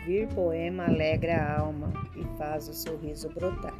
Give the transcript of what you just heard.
Ouvir poema alegra a alma e faz o sorriso brotar.